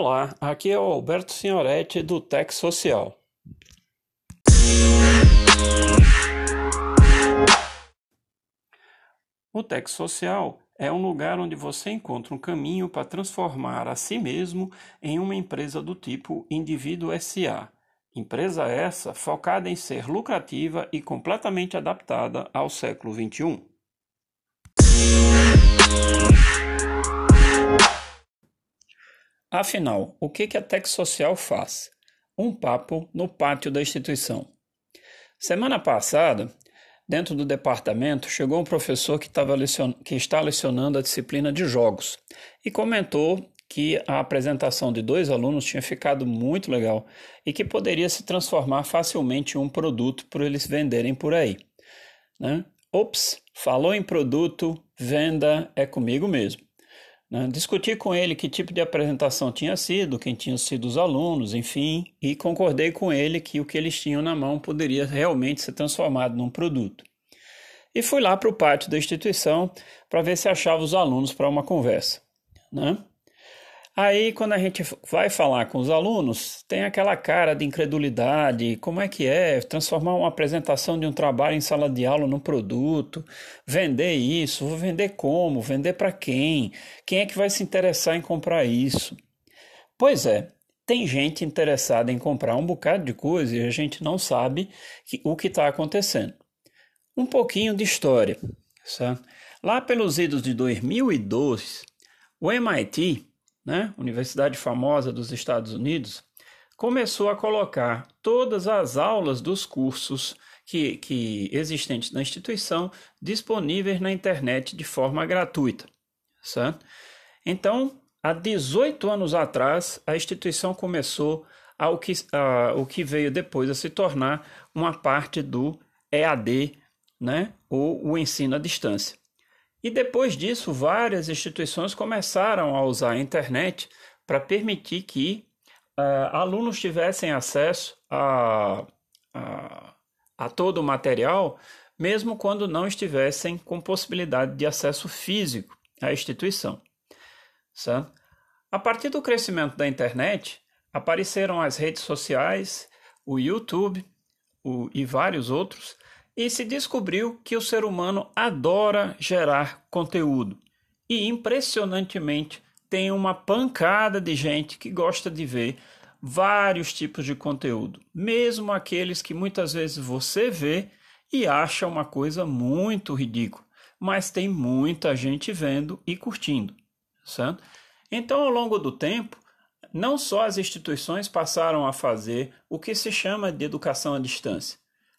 Olá, aqui é o Alberto Signoretti do Tech Social. O Tech Social é um lugar onde você encontra um caminho para transformar a si mesmo em uma empresa do tipo indivíduo SA. Empresa essa focada em ser lucrativa e completamente adaptada ao século XXI. Afinal, o que a Tech Social faz? Um papo no pátio da instituição. Semana passada, dentro do departamento, chegou um professor que, lecion... que está lecionando a disciplina de jogos e comentou que a apresentação de dois alunos tinha ficado muito legal e que poderia se transformar facilmente em um produto para eles venderem por aí. Né? Ops, falou em produto, venda é comigo mesmo. Né? Discuti com ele que tipo de apresentação tinha sido, quem tinham sido os alunos, enfim, e concordei com ele que o que eles tinham na mão poderia realmente ser transformado num produto. E fui lá para o pátio da instituição para ver se achava os alunos para uma conversa. Né? Aí, quando a gente vai falar com os alunos, tem aquela cara de incredulidade: como é que é transformar uma apresentação de um trabalho em sala de aula num produto? Vender isso? Vou vender como? Vender para quem? Quem é que vai se interessar em comprar isso? Pois é, tem gente interessada em comprar um bocado de coisa e a gente não sabe que, o que está acontecendo. Um pouquinho de história. Certo? Lá pelos idos de 2002, o MIT né, universidade famosa dos Estados Unidos, começou a colocar todas as aulas dos cursos que, que existentes na instituição disponíveis na internet de forma gratuita. Certo? Então, há 18 anos atrás, a instituição começou ao que, a, o que veio depois a se tornar uma parte do EAD, né, ou o ensino à distância. E depois disso, várias instituições começaram a usar a internet para permitir que uh, alunos tivessem acesso a, a, a todo o material, mesmo quando não estivessem com possibilidade de acesso físico à instituição. Certo? A partir do crescimento da internet, apareceram as redes sociais, o YouTube o, e vários outros e se descobriu que o ser humano adora gerar conteúdo. E impressionantemente tem uma pancada de gente que gosta de ver vários tipos de conteúdo, mesmo aqueles que muitas vezes você vê e acha uma coisa muito ridícula, mas tem muita gente vendo e curtindo, certo? Então, ao longo do tempo, não só as instituições passaram a fazer o que se chama de educação à distância,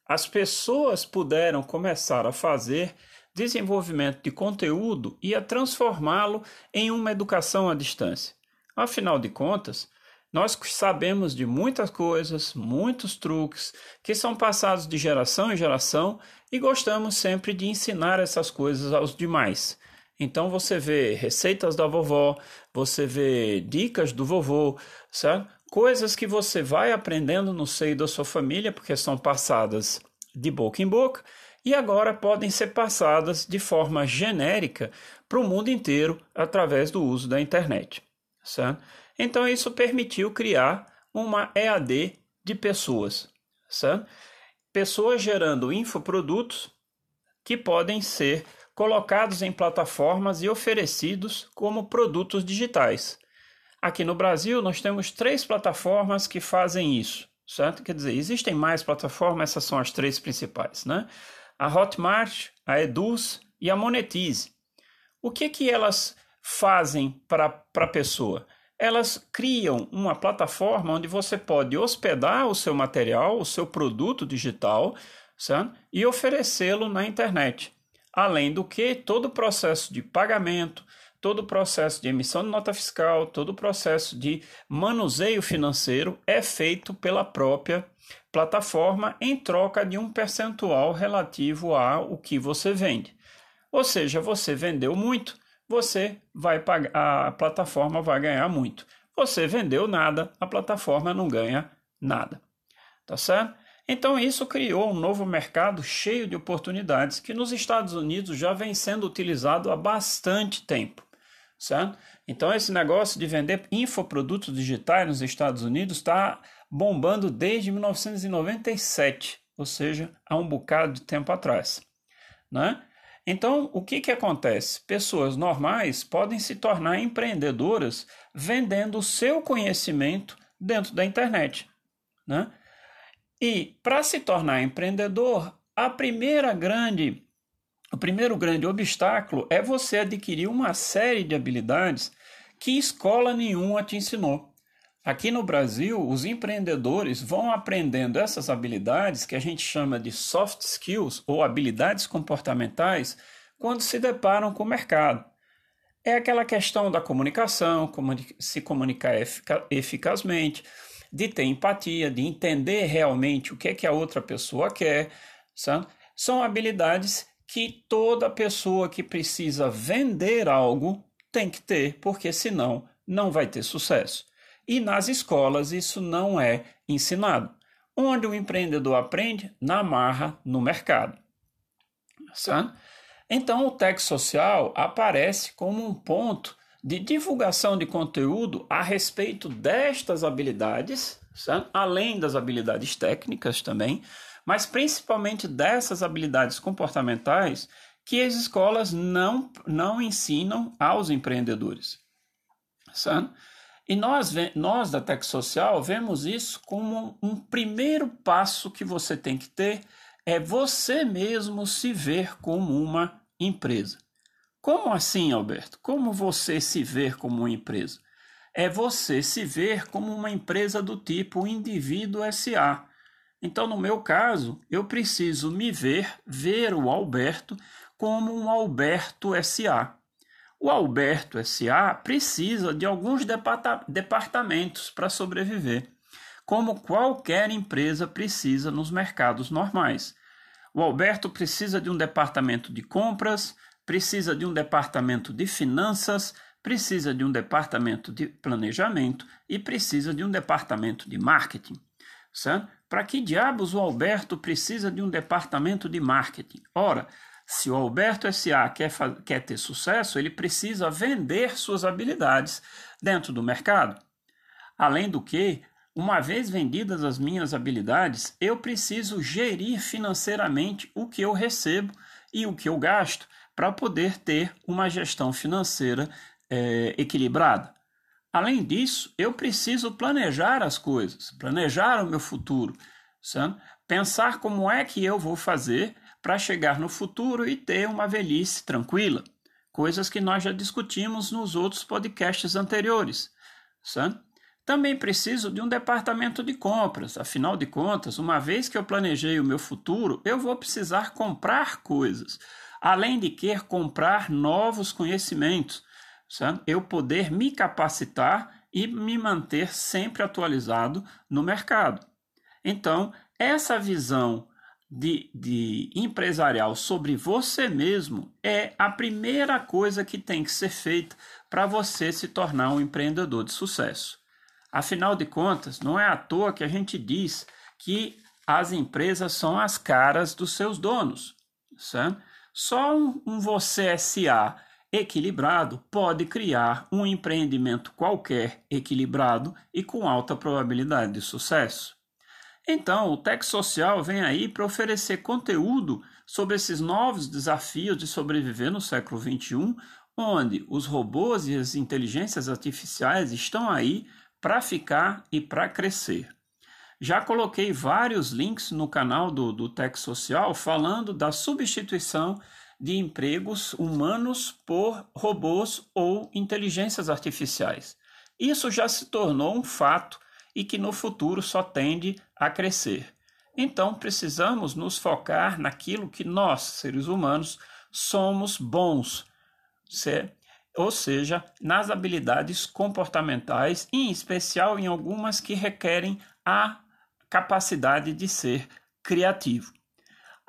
as pessoas puderam começar a fazer desenvolvimento de conteúdo e a transformá-lo em uma educação à distância. Afinal de contas, nós sabemos de muitas coisas, muitos truques que são passados de geração em geração e gostamos sempre de ensinar essas coisas aos demais. Então você vê receitas da vovó, você vê dicas do vovô, certo? Coisas que você vai aprendendo no seio da sua família, porque são passadas de boca em boca, e agora podem ser passadas de forma genérica para o mundo inteiro através do uso da internet. Certo? Então, isso permitiu criar uma EAD de pessoas. Certo? Pessoas gerando infoprodutos que podem ser colocados em plataformas e oferecidos como produtos digitais. Aqui no Brasil, nós temos três plataformas que fazem isso, certo? Quer dizer, existem mais plataformas, essas são as três principais, né? A Hotmart, a Eduz e a Monetize. O que que elas fazem para a pessoa? Elas criam uma plataforma onde você pode hospedar o seu material, o seu produto digital, certo? e oferecê-lo na internet. Além do que, todo o processo de pagamento, todo o processo de emissão de nota fiscal, todo o processo de manuseio financeiro é feito pela própria plataforma em troca de um percentual relativo ao que você vende. Ou seja, você vendeu muito, você vai pagar, a plataforma vai ganhar muito. Você vendeu nada, a plataforma não ganha nada. Tá certo? Então isso criou um novo mercado cheio de oportunidades que nos Estados Unidos já vem sendo utilizado há bastante tempo Então, esse negócio de vender infoprodutos digitais nos Estados Unidos está bombando desde 1997, ou seja, há um bocado de tempo atrás. Né? Então, o que, que acontece? Pessoas normais podem se tornar empreendedoras vendendo o seu conhecimento dentro da internet. Né? E para se tornar empreendedor, a primeira grande, o primeiro grande obstáculo é você adquirir uma série de habilidades que escola nenhuma te ensinou. Aqui no Brasil, os empreendedores vão aprendendo essas habilidades que a gente chama de soft skills ou habilidades comportamentais quando se deparam com o mercado. É aquela questão da comunicação, se comunicar eficazmente, de ter empatia, de entender realmente o que é que a outra pessoa quer. Sabe? São habilidades que toda pessoa que precisa vender algo tem que ter, porque senão não vai ter sucesso. E nas escolas isso não é ensinado. Onde o empreendedor aprende? Na marra, no mercado. Então o tech social aparece como um ponto de divulgação de conteúdo a respeito destas habilidades, além das habilidades técnicas também, mas principalmente dessas habilidades comportamentais que as escolas não, não ensinam aos empreendedores. E nós, nós da Tech Social vemos isso como um primeiro passo que você tem que ter é você mesmo se ver como uma empresa. Como assim, Alberto? Como você se ver como uma empresa? É você se ver como uma empresa do tipo indivíduo SA. Então, no meu caso, eu preciso me ver, ver o Alberto como um Alberto SA. O Alberto SA precisa de alguns departamentos para sobreviver, como qualquer empresa precisa nos mercados normais. O Alberto precisa de um departamento de compras, precisa de um departamento de finanças, precisa de um departamento de planejamento e precisa de um departamento de marketing. Para que diabos o Alberto precisa de um departamento de marketing? Ora, se o Alberto SA quer, quer ter sucesso, ele precisa vender suas habilidades dentro do mercado. Além do que, uma vez vendidas as minhas habilidades, eu preciso gerir financeiramente o que eu recebo e o que eu gasto para poder ter uma gestão financeira é, equilibrada. Além disso, eu preciso planejar as coisas, planejar o meu futuro, pensar como é que eu vou fazer para chegar no futuro e ter uma velhice tranquila, coisas que nós já discutimos nos outros podcasts anteriores. Também preciso de um departamento de compras, afinal de contas, uma vez que eu planejei o meu futuro, eu vou precisar comprar coisas. Além de querer comprar novos conhecimentos, certo? eu poder me capacitar e me manter sempre atualizado no mercado. Então, essa visão de, de empresarial sobre você mesmo é a primeira coisa que tem que ser feita para você se tornar um empreendedor de sucesso. Afinal de contas, não é à toa que a gente diz que as empresas são as caras dos seus donos. Certo? Só um, um você SA equilibrado pode criar um empreendimento qualquer equilibrado e com alta probabilidade de sucesso. Então, o Tech Social vem aí para oferecer conteúdo sobre esses novos desafios de sobreviver no século XXI, onde os robôs e as inteligências artificiais estão aí para ficar e para crescer. Já coloquei vários links no canal do, do Tech Social falando da substituição de empregos humanos por robôs ou inteligências artificiais. Isso já se tornou um fato e que no futuro só tende a crescer. Então precisamos nos focar naquilo que nós, seres humanos, somos bons, ou seja, nas habilidades comportamentais, em especial em algumas que requerem a capacidade de ser criativo.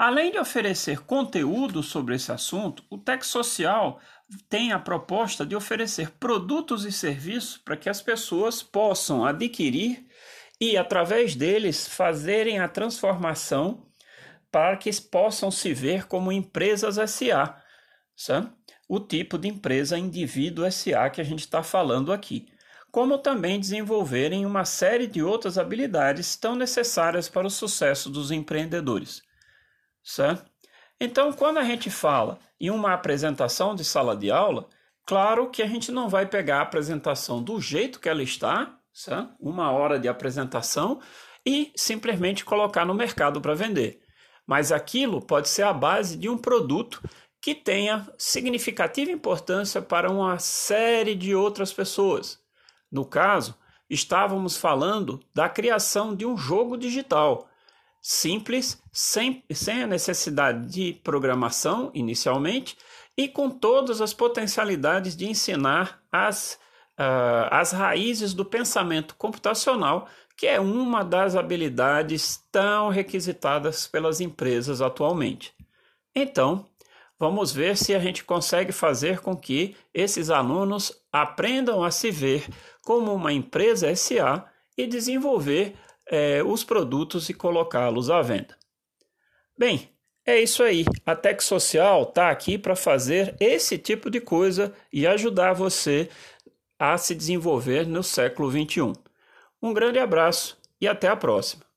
Além de oferecer conteúdo sobre esse assunto, o Tech Social tem a proposta de oferecer produtos e serviços para que as pessoas possam adquirir e, através deles, fazerem a transformação para que possam se ver como empresas SA. Sabe? o tipo de empresa indivíduo SA que a gente está falando aqui, como também desenvolverem uma série de outras habilidades tão necessárias para o sucesso dos empreendedores. Certo? Então, quando a gente fala em uma apresentação de sala de aula, claro que a gente não vai pegar a apresentação do jeito que ela está, certo? uma hora de apresentação, e simplesmente colocar no mercado para vender. Mas aquilo pode ser a base de um produto que tenha significativa importância para uma série de outras pessoas. No caso, estávamos falando da criação de um jogo digital, simples, sem, sem a necessidade de programação inicialmente e com todas as potencialidades de ensinar as, uh, as raízes do pensamento computacional, que é uma das habilidades tão requisitadas pelas empresas atualmente. Então, Vamos ver se a gente consegue fazer com que esses alunos aprendam a se ver como uma empresa SA e desenvolver é, os produtos e colocá-los à venda. Bem, é isso aí. A Tech Social está aqui para fazer esse tipo de coisa e ajudar você a se desenvolver no século XXI. Um grande abraço e até a próxima.